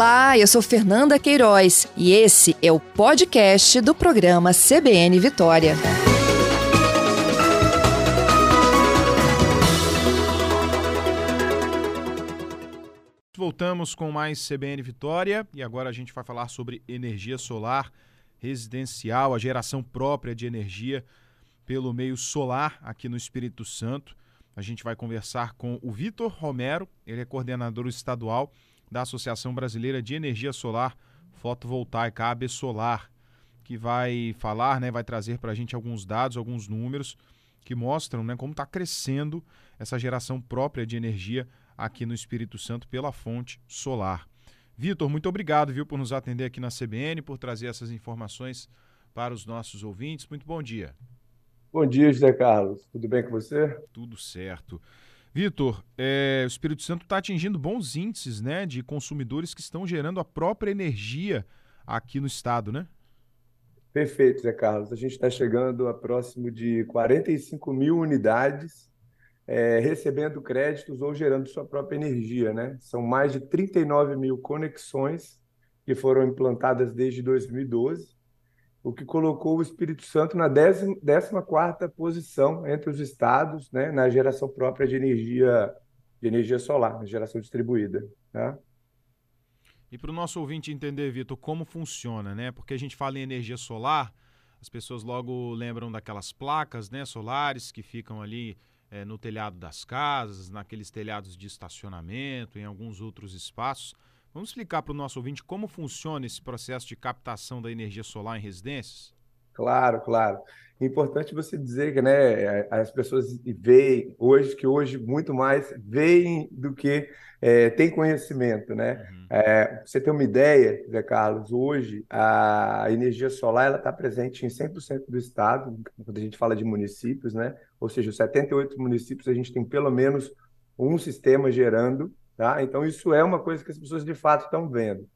Olá, eu sou Fernanda Queiroz e esse é o podcast do programa CBN Vitória. Voltamos com mais CBN Vitória e agora a gente vai falar sobre energia solar residencial, a geração própria de energia pelo meio solar aqui no Espírito Santo. A gente vai conversar com o Vitor Romero, ele é coordenador estadual da Associação Brasileira de Energia Solar Fotovoltaica, AB Solar, que vai falar, né, vai trazer para a gente alguns dados, alguns números que mostram né, como está crescendo essa geração própria de energia aqui no Espírito Santo pela fonte solar. Vitor, muito obrigado viu, por nos atender aqui na CBN, por trazer essas informações para os nossos ouvintes. Muito bom dia. Bom dia, José Carlos. Tudo bem com você? Tudo certo. Vitor, é, o Espírito Santo está atingindo bons índices né, de consumidores que estão gerando a própria energia aqui no estado, né? Perfeito, Zé Carlos. A gente está chegando a próximo de 45 mil unidades é, recebendo créditos ou gerando sua própria energia, né? São mais de 39 mil conexões que foram implantadas desde 2012 o que colocou o Espírito Santo na 14ª posição entre os estados né, na geração própria de energia, de energia solar, na geração distribuída. Né? E para o nosso ouvinte entender, Vitor, como funciona, né? Porque a gente fala em energia solar, as pessoas logo lembram daquelas placas né, solares que ficam ali é, no telhado das casas, naqueles telhados de estacionamento, em alguns outros espaços. Vamos explicar para o nosso ouvinte como funciona esse processo de captação da energia solar em residências? Claro, claro. É importante você dizer que né, as pessoas veem hoje que hoje muito mais veem do que é, tem conhecimento, né? Uhum. É, você ter uma ideia, Zé Carlos, hoje a energia solar está presente em 100% do estado, quando a gente fala de municípios, né? Ou seja, 78 municípios a gente tem pelo menos um sistema gerando Tá? Então, isso é uma coisa que as pessoas de fato estão vendo.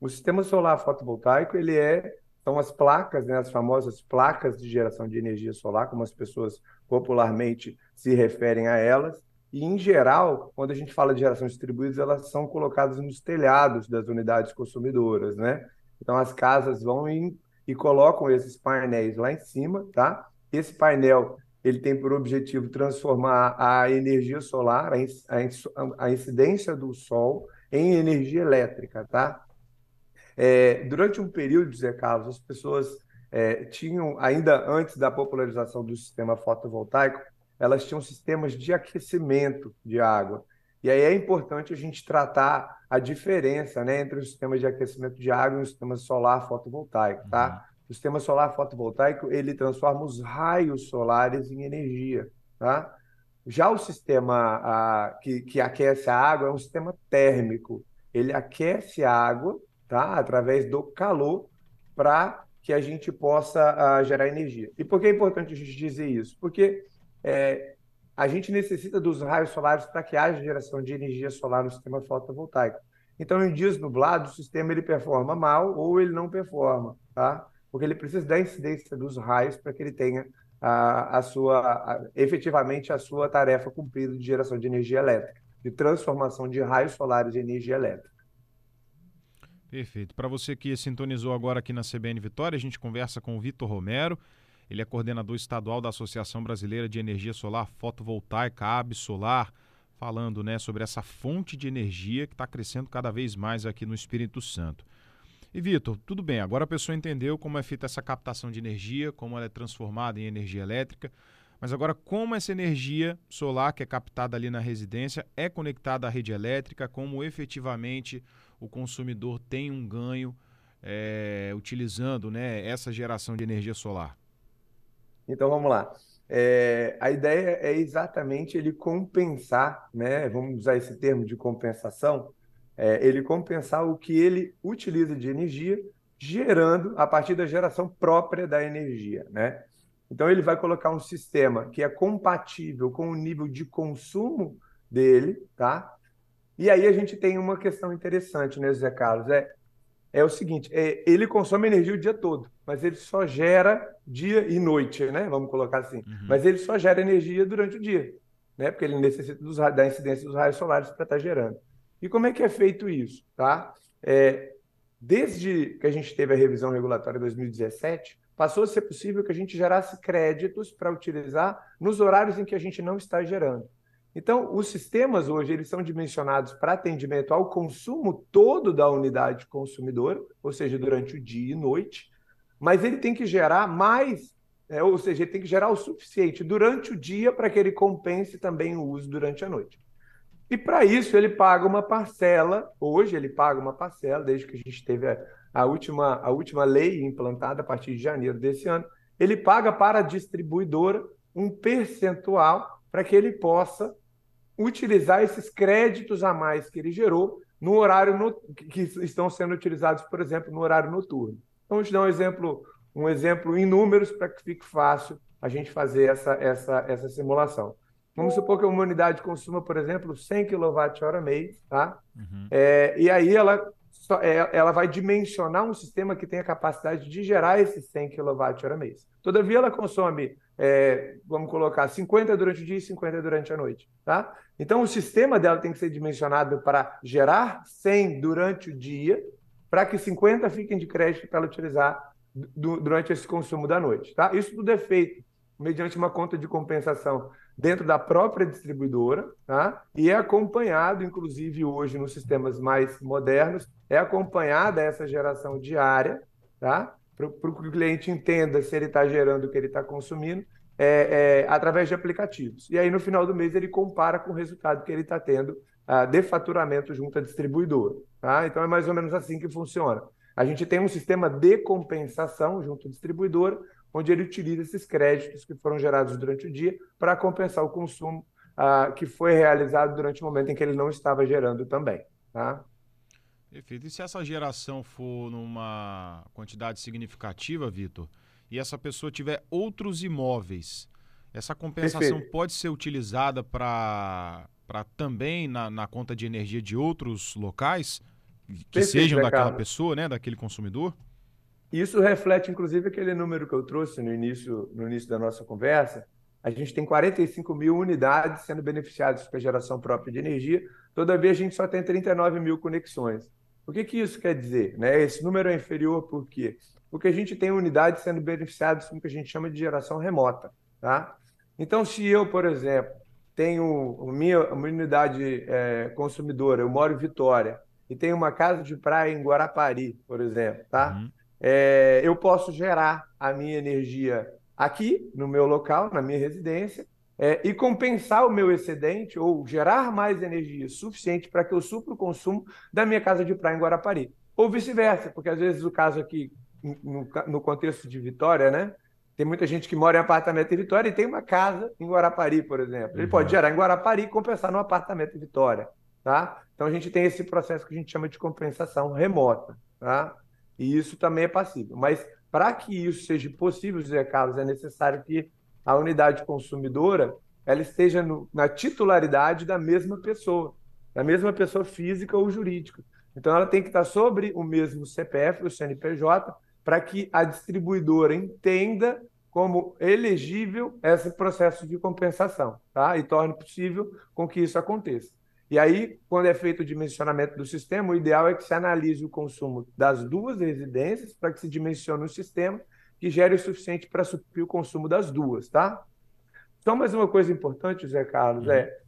O sistema solar fotovoltaico, ele é, são as placas, né, as famosas placas de geração de energia solar, como as pessoas popularmente se referem a elas, e, em geral, quando a gente fala de geração distribuída, elas são colocadas nos telhados das unidades consumidoras, né? Então, as casas vão em, e colocam esses painéis lá em cima, tá? Esse painel ele tem por objetivo transformar a energia solar, a incidência do sol, em energia elétrica, tá? É, durante um período, Zé Carlos, as pessoas é, tinham, ainda antes da popularização do sistema fotovoltaico, elas tinham sistemas de aquecimento de água. E aí é importante a gente tratar a diferença né, entre o sistema de aquecimento de água e o sistema solar fotovoltaico, tá? Uhum. O sistema solar fotovoltaico ele transforma os raios solares em energia, tá? Já o sistema a, que, que aquece a água é um sistema térmico. Ele aquece a água, tá? Através do calor para que a gente possa a, gerar energia. E por que é importante a gente dizer isso? Porque é, a gente necessita dos raios solares para que haja geração de energia solar no sistema fotovoltaico. Então, em dias nublados, o sistema ele performa mal ou ele não performa, tá? Porque ele precisa da incidência dos raios para que ele tenha a, a sua, a, efetivamente a sua tarefa cumprida de geração de energia elétrica, de transformação de raios solares em energia elétrica. Perfeito. Para você que sintonizou agora aqui na CBN Vitória, a gente conversa com o Vitor Romero. Ele é coordenador estadual da Associação Brasileira de Energia Solar Fotovoltaica, AB Solar, falando né, sobre essa fonte de energia que está crescendo cada vez mais aqui no Espírito Santo. E Vitor, tudo bem, agora a pessoa entendeu como é feita essa captação de energia, como ela é transformada em energia elétrica, mas agora como essa energia solar que é captada ali na residência é conectada à rede elétrica, como efetivamente o consumidor tem um ganho é, utilizando né, essa geração de energia solar? Então vamos lá. É, a ideia é exatamente ele compensar, né? Vamos usar esse termo de compensação, é, ele compensar o que ele utiliza de energia, gerando a partir da geração própria da energia, né? Então ele vai colocar um sistema que é compatível com o nível de consumo dele, tá? E aí a gente tem uma questão interessante, né, Zé Carlos? É, é o seguinte, é, ele consome energia o dia todo, mas ele só gera dia e noite, né? Vamos colocar assim. Uhum. Mas ele só gera energia durante o dia, né? Porque ele necessita dos, da incidência dos raios solares para estar tá gerando. E como é que é feito isso? Tá? é, desde que a gente teve a revisão regulatória em 2017, passou a ser possível que a gente gerasse créditos para utilizar nos horários em que a gente não está gerando. Então, os sistemas hoje eles são dimensionados para atendimento ao consumo todo da unidade consumidora, ou seja, durante o dia e noite, mas ele tem que gerar mais, é, ou seja, ele tem que gerar o suficiente durante o dia para que ele compense também o uso durante a noite. E para isso ele paga uma parcela, hoje ele paga uma parcela, desde que a gente teve a, a, última, a última lei implantada a partir de janeiro desse ano, ele paga para a distribuidora um percentual para que ele possa utilizar esses créditos a mais que ele gerou no horário no, que estão sendo utilizados, por exemplo, no horário noturno. Então, vamos dar um exemplo, um exemplo em números para que fique fácil a gente fazer essa, essa, essa simulação. Vamos supor que uma unidade consuma, por exemplo, 100 kWh mês, tá? Uhum. É, e aí ela, é, ela vai dimensionar um sistema que tem a capacidade de gerar esses 100 kWh mês. Todavia, ela consome, é, vamos colocar, 50 durante o dia e 50 durante a noite, tá? Então, o sistema dela tem que ser dimensionado para gerar 100 durante o dia, para que 50 fiquem de crédito para ela utilizar durante esse consumo da noite, tá? Isso tudo é feito mediante uma conta de compensação dentro da própria distribuidora, tá? E é acompanhado, inclusive hoje nos sistemas mais modernos, é acompanhada essa geração diária, tá? Para que o cliente entenda se ele está gerando o que ele está consumindo, é, é, através de aplicativos. E aí, no final do mês, ele compara com o resultado que ele está tendo uh, de faturamento junto à distribuidora. Tá? Então, é mais ou menos assim que funciona. A gente tem um sistema de compensação junto à distribuidora, onde ele utiliza esses créditos que foram gerados durante o dia para compensar o consumo uh, que foi realizado durante o momento em que ele não estava gerando também. Tá? Perfeito. E se essa geração for numa quantidade significativa, Vitor, e essa pessoa tiver outros imóveis, essa compensação Perfeito. pode ser utilizada para também na, na conta de energia de outros locais que Perfeito, sejam daquela pessoa, né, daquele consumidor? Isso reflete, inclusive, aquele número que eu trouxe no início, no início da nossa conversa. A gente tem 45 mil unidades sendo beneficiadas com a geração própria de energia, todavia a gente só tem 39 mil conexões. O que, que isso quer dizer? Né? Esse número é inferior por quê? Porque a gente tem unidades sendo beneficiadas com o que a gente chama de geração remota. Tá? Então, se eu, por exemplo, tenho minha, uma unidade é, consumidora, eu moro em Vitória, e tenho uma casa de praia em Guarapari, por exemplo, tá? Uhum é, eu posso gerar a minha energia aqui, no meu local, na minha residência, é, e compensar o meu excedente ou gerar mais energia suficiente para que eu supra o consumo da minha casa de praia em Guarapari. Ou vice-versa, porque às vezes o caso aqui, no, no, contexto de Vitória, né? Tem muita gente que mora em apartamento em Vitória e tem uma casa em Guarapari, por exemplo. Ele uhum. pode gerar em Guarapari e compensar no apartamento em Vitória, tá? Então a gente tem esse processo que a gente chama de compensação remota, tá? E isso também é passível. Mas para que isso seja possível, José Carlos, é necessário que a unidade consumidora ela esteja no, na titularidade da mesma pessoa, da mesma pessoa física ou jurídica. Então, ela tem que estar sobre o mesmo CPF, o CNPJ, para que a distribuidora entenda como elegível esse processo de compensação, tá? E torne possível com que isso aconteça. E aí, quando é feito o dimensionamento do sistema, o ideal é que se analise o consumo das duas residências para que se dimensione um sistema que gere o suficiente para suprir o consumo das duas, tá? Então, mais uma coisa importante, Zé Carlos, uhum. é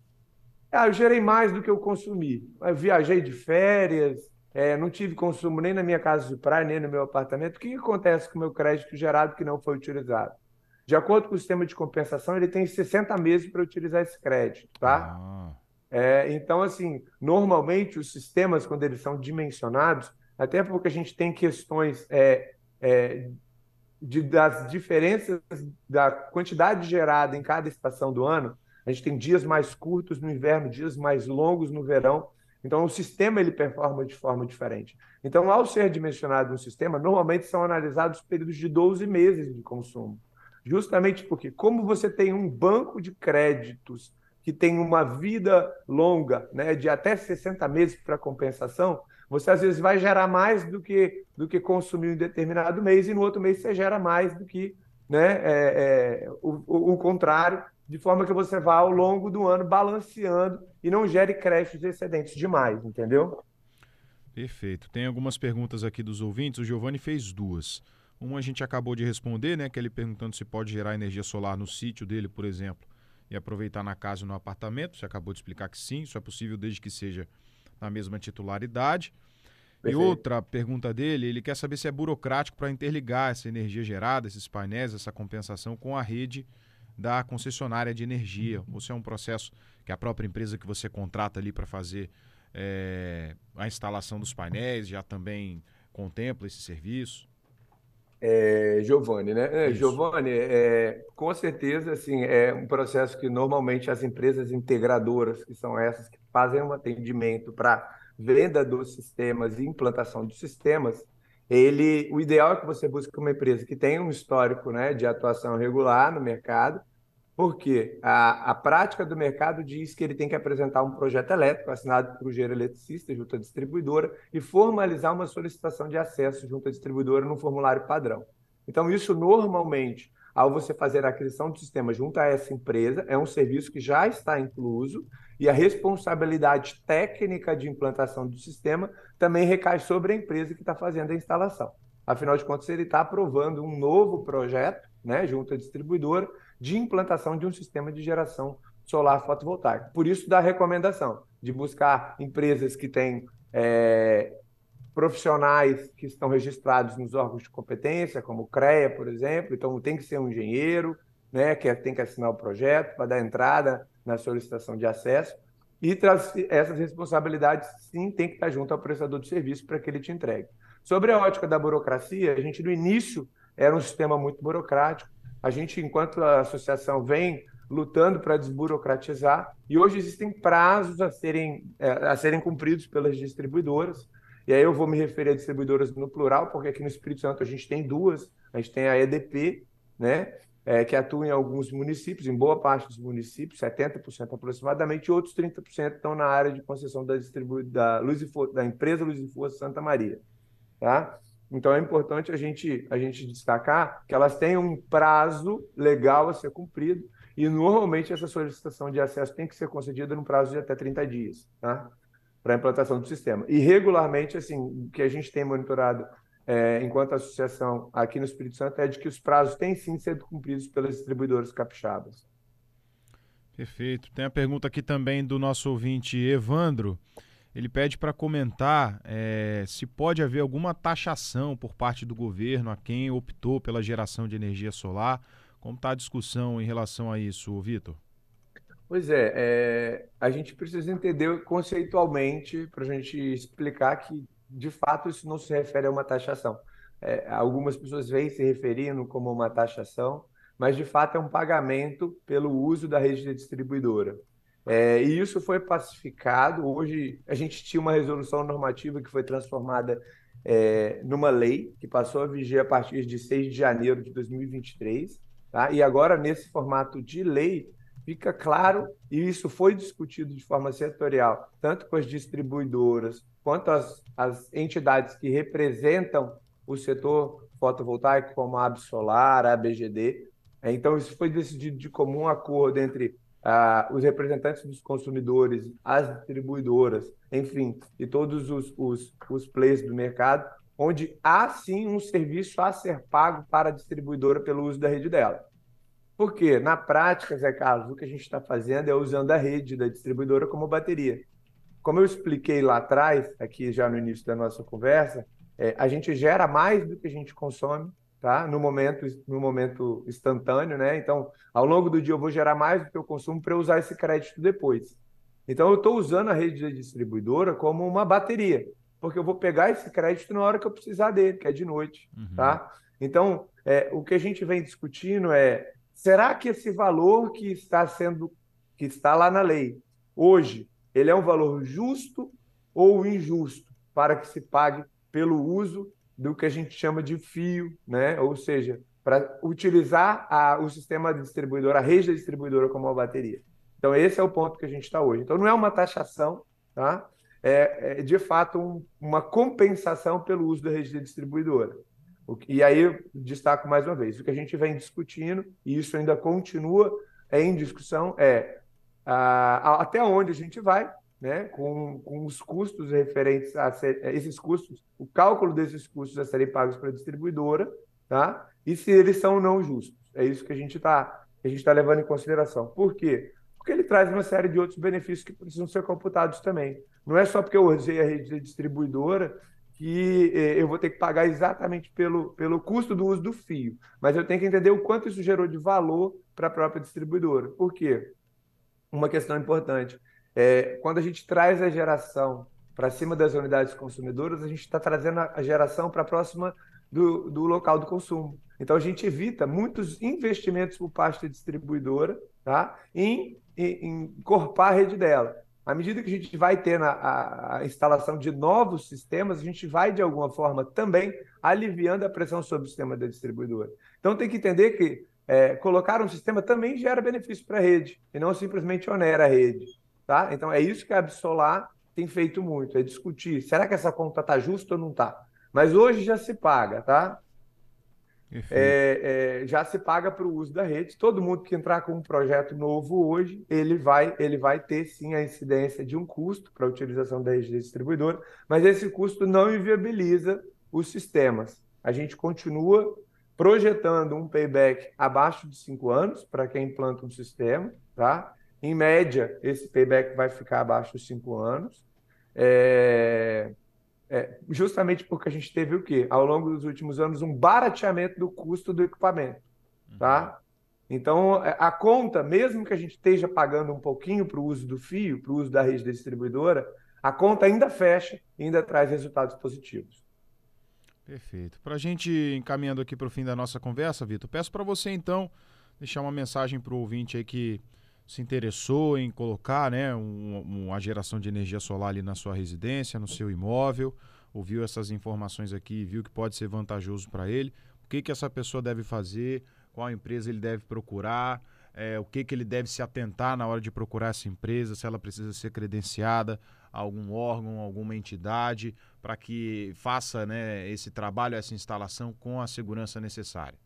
ah, eu gerei mais do que eu consumi. Eu viajei de férias, é, não tive consumo nem na minha casa de praia, nem no meu apartamento. O que, que acontece com o meu crédito gerado que não foi utilizado? De acordo com o sistema de compensação, ele tem 60 meses para utilizar esse crédito, tá? Ah. É, então, assim, normalmente os sistemas, quando eles são dimensionados, até porque a gente tem questões é, é, de, das diferenças da quantidade gerada em cada estação do ano, a gente tem dias mais curtos no inverno, dias mais longos no verão. Então, o sistema ele performa de forma diferente. Então, ao ser dimensionado um sistema, normalmente são analisados períodos de 12 meses de consumo. Justamente porque, como você tem um banco de créditos que tem uma vida longa, né, de até 60 meses para compensação, você às vezes vai gerar mais do que do que consumiu em determinado mês e no outro mês você gera mais do que né, é, é, o, o, contrário, de forma que você vá ao longo do ano balanceando e não gere créditos excedentes demais, entendeu? Perfeito. Tem algumas perguntas aqui dos ouvintes. O Giovanni fez duas. Uma a gente acabou de responder, né? Que ele perguntando se pode gerar energia solar no sítio dele, por exemplo, e aproveitar na casa ou no apartamento. Você acabou de explicar que sim, isso é possível desde que seja na mesma titularidade. Perfeito. E outra pergunta dele, ele quer saber se é burocrático para interligar essa energia gerada, esses painéis, essa compensação com a rede da concessionária de energia. Ou se é um processo que a própria empresa que você contrata ali para fazer é, a instalação dos painéis já também contempla esse serviço? É, Giovanni, né? É, Giovanni, é, com certeza, assim, é um processo que normalmente as empresas integradoras, que são essas que fazem um atendimento para venda dos sistemas e implantação dos sistemas, ele, o ideal é que você busque uma empresa que tenha um histórico né, de atuação regular no mercado, porque a, a prática do mercado diz que ele tem que apresentar um projeto elétrico assinado por engenheiro eletricista junto à distribuidora e formalizar uma solicitação de acesso junto à distribuidora no formulário padrão. Então, isso normalmente, ao você fazer a aquisição do sistema junto a essa empresa, é um serviço que já está incluso e a responsabilidade técnica de implantação do sistema também recai sobre a empresa que está fazendo a instalação. Afinal de contas, ele está aprovando um novo projeto né, junto à distribuidora de implantação de um sistema de geração solar fotovoltaica. Por isso, da recomendação de buscar empresas que têm é, profissionais que estão registrados nos órgãos de competência, como o CREA, por exemplo. Então, tem que ser um engenheiro, né, que tem que assinar o projeto para dar entrada na solicitação de acesso. E essas responsabilidades, sim, tem que estar junto ao prestador de serviço para que ele te entregue. Sobre a ótica da burocracia, a gente, no início, era um sistema muito burocrático, a gente, enquanto a associação, vem lutando para desburocratizar e hoje existem prazos a serem, é, a serem cumpridos pelas distribuidoras. E aí eu vou me referir a distribuidoras no plural, porque aqui no Espírito Santo a gente tem duas. A gente tem a EDP, né, é, que atua em alguns municípios, em boa parte dos municípios, 70% aproximadamente, e outros 30% estão na área de concessão da, da, Luz e da empresa Luz e Força Santa Maria. Tá? Então é importante a gente, a gente destacar que elas têm um prazo legal a ser cumprido e normalmente essa solicitação de acesso tem que ser concedida no prazo de até 30 dias, tá? Para a implantação do sistema. E regularmente, assim, o que a gente tem monitorado é, enquanto associação aqui no Espírito Santo é de que os prazos têm sim sido cumpridos pelas distribuidoras capixabas. Perfeito. Tem a pergunta aqui também do nosso ouvinte Evandro. Ele pede para comentar é, se pode haver alguma taxação por parte do governo a quem optou pela geração de energia solar. Como está a discussão em relação a isso, Vitor? Pois é, é, a gente precisa entender conceitualmente para a gente explicar que, de fato, isso não se refere a uma taxação. É, algumas pessoas vêm se referindo como uma taxação, mas de fato é um pagamento pelo uso da rede de distribuidora. É, e isso foi pacificado. Hoje a gente tinha uma resolução normativa que foi transformada é, numa lei, que passou a viger a partir de 6 de janeiro de 2023. Tá? E agora, nesse formato de lei, fica claro, e isso foi discutido de forma setorial, tanto com as distribuidoras quanto as, as entidades que representam o setor fotovoltaico, como a Absolar, a ABGD. Então, isso foi decidido de comum acordo entre ah, os representantes dos consumidores, as distribuidoras, enfim, e todos os, os, os players do mercado, onde há sim um serviço a ser pago para a distribuidora pelo uso da rede dela. Porque, na prática, Zé Carlos, o que a gente está fazendo é usando a rede da distribuidora como bateria. Como eu expliquei lá atrás, aqui já no início da nossa conversa, é, a gente gera mais do que a gente consome tá? no, momento, no momento instantâneo. Né? Então, ao longo do dia, eu vou gerar mais do que eu consumo para usar esse crédito depois. Então, eu estou usando a rede da distribuidora como uma bateria, porque eu vou pegar esse crédito na hora que eu precisar dele, que é de noite. Uhum. Tá? Então, é, o que a gente vem discutindo é: será que esse valor que está sendo, que está lá na lei, hoje, ele é um valor justo ou injusto para que se pague pelo uso do que a gente chama de fio, né? ou seja, para utilizar a, o sistema de distribuidora, a rede da distribuidora como uma bateria. Então, esse é o ponto que a gente está hoje. Então, não é uma taxação, tá? é, é de fato um, uma compensação pelo uso da rede da distribuidora. E aí, destaco mais uma vez: o que a gente vem discutindo, e isso ainda continua em discussão, é a, a, até onde a gente vai né, com, com os custos referentes a ser, esses custos, o cálculo desses custos a serem pagos para a distribuidora, tá? E se eles são não justos. É isso que a gente está a gente está levando em consideração. Por quê? Porque ele traz uma série de outros benefícios que precisam ser computados também. Não é só porque eu usei a rede distribuidora que eh, eu vou ter que pagar exatamente pelo, pelo custo do uso do fio, mas eu tenho que entender o quanto isso gerou de valor para a própria distribuidora. Por quê? Uma questão importante. É, quando a gente traz a geração para cima das unidades consumidoras, a gente está trazendo a geração para próxima do, do local do consumo. Então a gente evita muitos investimentos por parte da distribuidora tá? em, em, incorporar a rede dela. À medida que a gente vai ter a, a, instalação de novos sistemas, a gente vai, de alguma forma, também aliviando a pressão sobre o sistema da distribuidora. Então tem que entender que é, colocar um sistema também gera benefício para a rede, e não simplesmente onera a rede. Tá? Então é isso que a Absolar tem feito muito, é discutir, será que essa conta está justa ou não está? Mas hoje já se paga, tá? É, é, já se paga para o uso da rede. Todo mundo que entrar com um projeto novo hoje, ele vai, ele vai ter sim a incidência de um custo para a utilização da rede distribuidora, mas esse custo não inviabiliza os sistemas. A gente continua projetando um payback abaixo de cinco anos para quem implanta um sistema, tá? Em média, esse payback vai ficar abaixo de cinco anos. É... É, justamente porque a gente teve o quê? Ao longo dos últimos anos, um barateamento do custo do equipamento. Tá? Então, é, a conta, mesmo que a gente esteja pagando um pouquinho para o uso do fio, para o uso da rede distribuidora, a conta ainda fecha e ainda traz resultados positivos. Perfeito. Para a gente encaminhando aqui para o fim da nossa conversa, Vitor, peço para você então deixar uma mensagem para o ouvinte aí que se interessou em colocar né, um, uma geração de energia solar ali na sua residência, no seu imóvel, ouviu essas informações aqui e viu que pode ser vantajoso para ele, o que, que essa pessoa deve fazer, qual empresa ele deve procurar, é, o que, que ele deve se atentar na hora de procurar essa empresa, se ela precisa ser credenciada a algum órgão, alguma entidade, para que faça né, esse trabalho, essa instalação com a segurança necessária.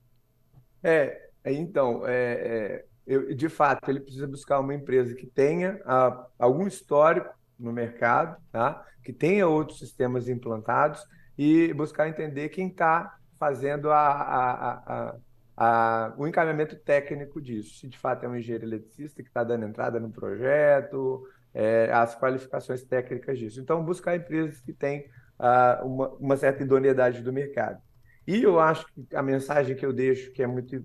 É, então, é, é eu, de fato, ele precisa buscar uma empresa que tenha ah, algum histórico no mercado, tá? que tenha outros sistemas implantados e buscar entender quem está fazendo a, a, a, o encaminhamento técnico disso. Se de fato é um engenheiro eletricista que está dando entrada no projeto, é, as qualificações técnicas disso. Então, buscar empresas que têm ah, uma, uma certa idoneidade do mercado. E eu acho que a mensagem que eu deixo, que é muito.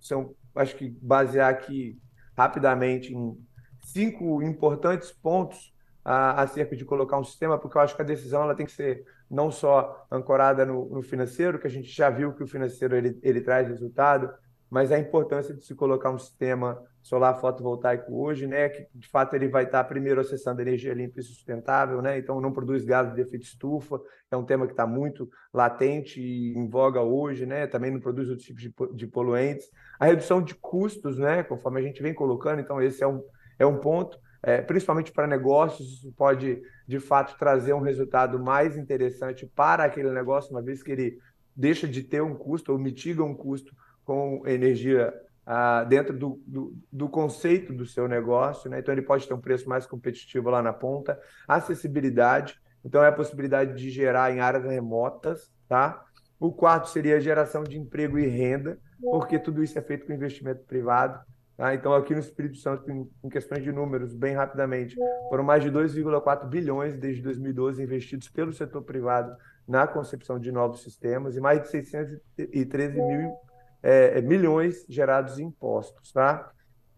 São acho que basear aqui rapidamente em cinco importantes pontos a, acerca de colocar um sistema, porque eu acho que a decisão ela tem que ser não só ancorada no, no financeiro, que a gente já viu que o financeiro ele, ele traz resultado, mas a importância de se colocar um sistema solar fotovoltaico hoje, né, que de fato ele vai estar primeiro acessando energia limpa e sustentável, né, então não produz gases de efeito estufa, é um tema que está muito latente e em voga hoje, né, também não produz outros tipos de, de poluentes, a redução de custos, né, conforme a gente vem colocando, então esse é um, é um ponto, é, principalmente para negócios, isso pode de fato trazer um resultado mais interessante para aquele negócio, uma vez que ele deixa de ter um custo ou mitiga um custo com energia ah, dentro do, do, do, conceito do seu negócio, né? então ele pode ter um preço mais competitivo lá na ponta, acessibilidade, então é a possibilidade de gerar em áreas remotas, tá? O quarto seria a geração de emprego e renda, porque tudo isso é feito com investimento privado. Tá? Então, aqui no Espírito Santo, em, em questões de números, bem rapidamente, foram mais de 2,4 bilhões desde 2012 investidos pelo setor privado na concepção de novos sistemas e mais de 613 mil é, é, milhões gerados em impostos, tá?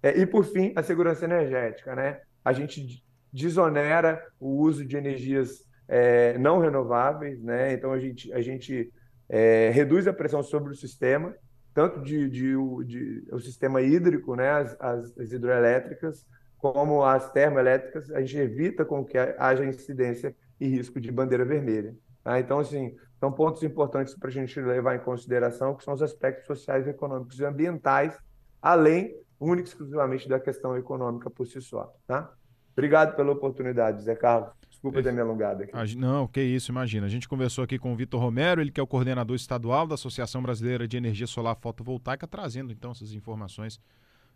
É, e por fim, a segurança energética, né? A gente desonera o uso de energias é, não renováveis, né? Então a gente, a gente é, reduz a pressão sobre o sistema, tanto de, de, de, de o sistema hídrico, né? As, as, as, hidroelétricas, como as termoelétricas, a gente evita com que haja incidência e risco de bandeira vermelha. Tá? Então, assim, são pontos importantes para a gente levar em consideração, que são os aspectos sociais, econômicos e ambientais, além, única e exclusivamente, da questão econômica por si só. Tá? Obrigado pela oportunidade, Zé Carlos. Desculpa ter me alongado aqui. Não, que isso, imagina. A gente conversou aqui com o Vitor Romero, ele que é o coordenador estadual da Associação Brasileira de Energia Solar Fotovoltaica, trazendo então essas informações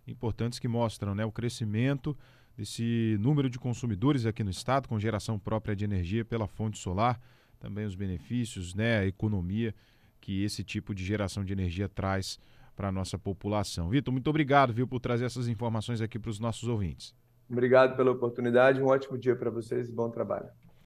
importantes que mostram né, o crescimento desse número de consumidores aqui no estado com geração própria de energia pela fonte solar, também os benefícios, né, a economia que esse tipo de geração de energia traz para a nossa população. Vitor, muito obrigado, viu, por trazer essas informações aqui para os nossos ouvintes. Obrigado pela oportunidade, um ótimo dia para vocês e bom trabalho.